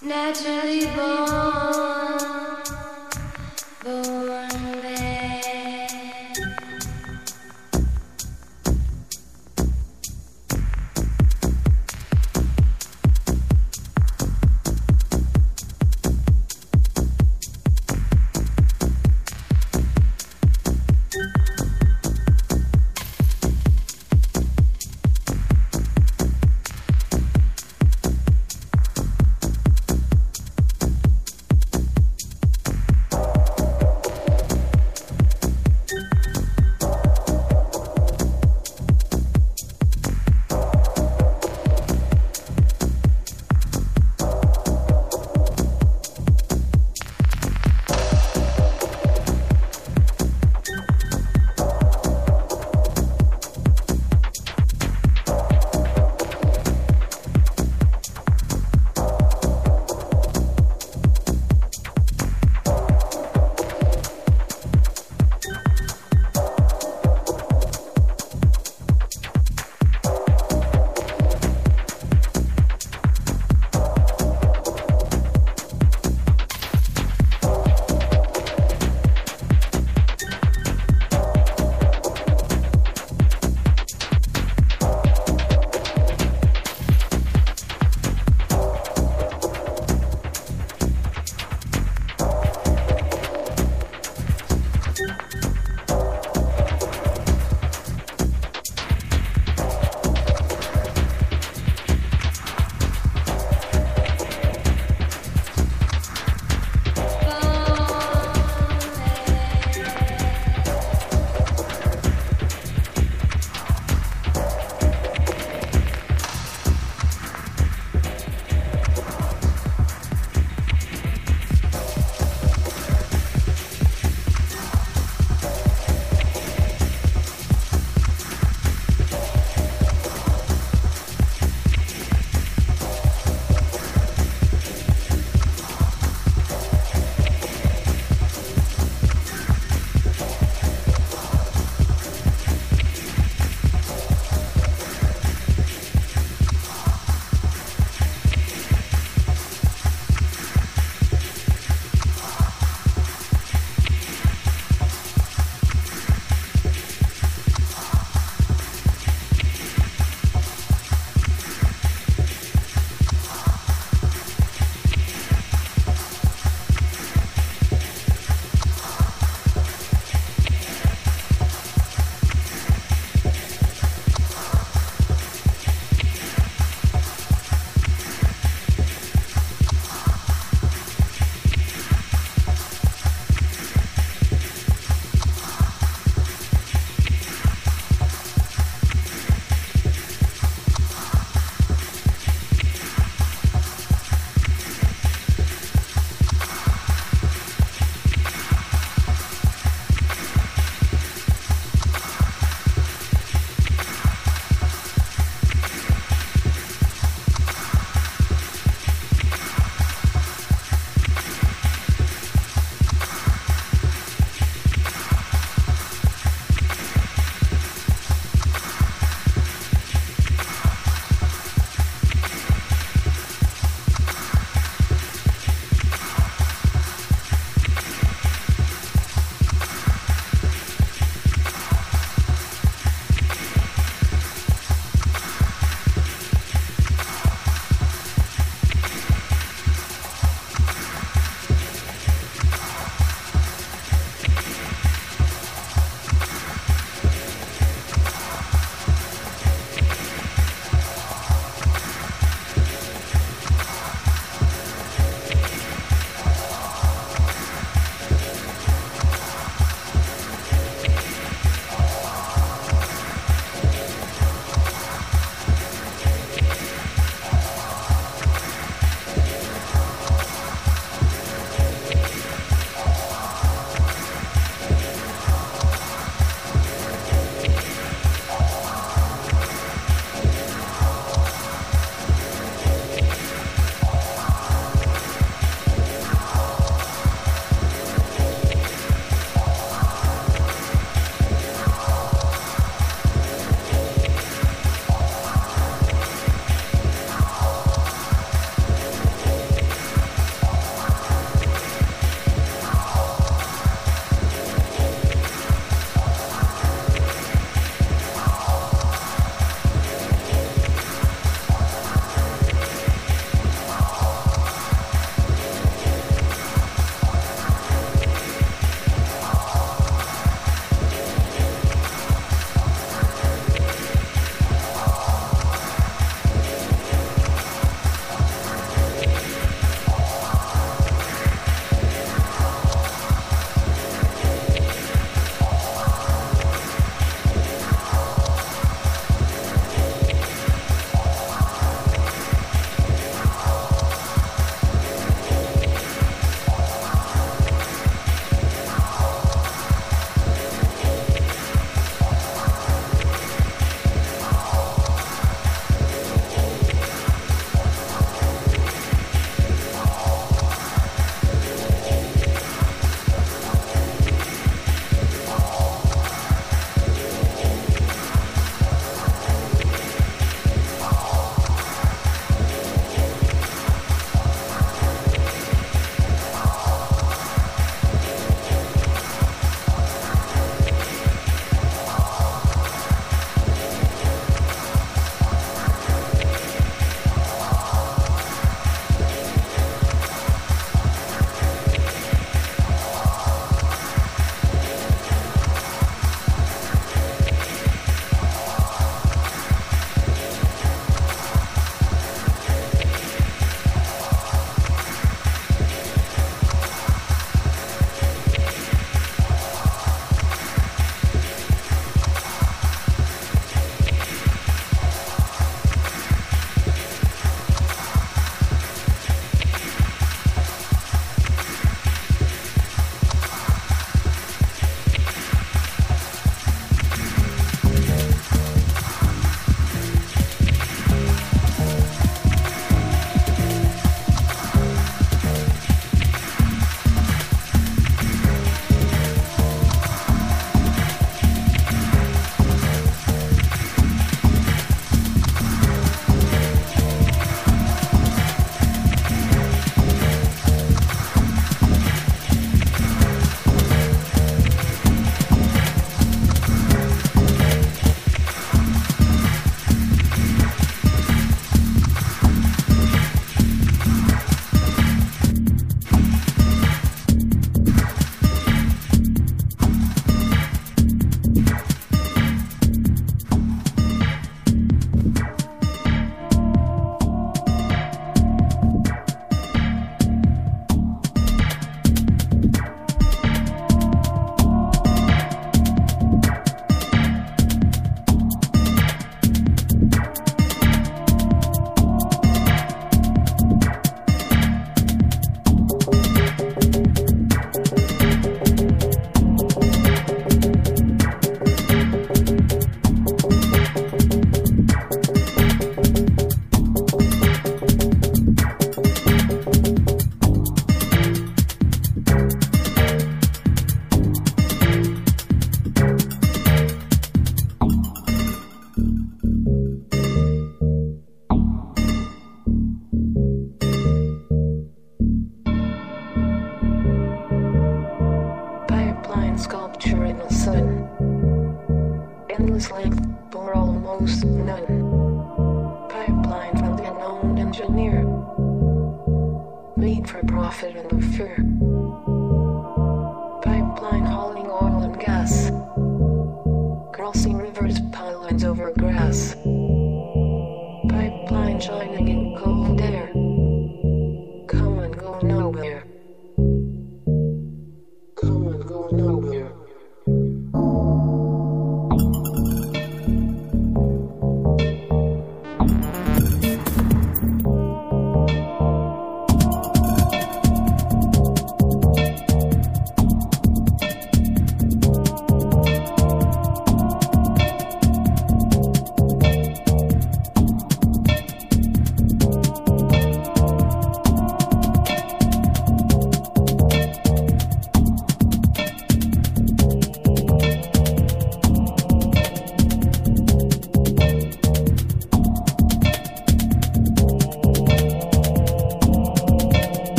Naturally born,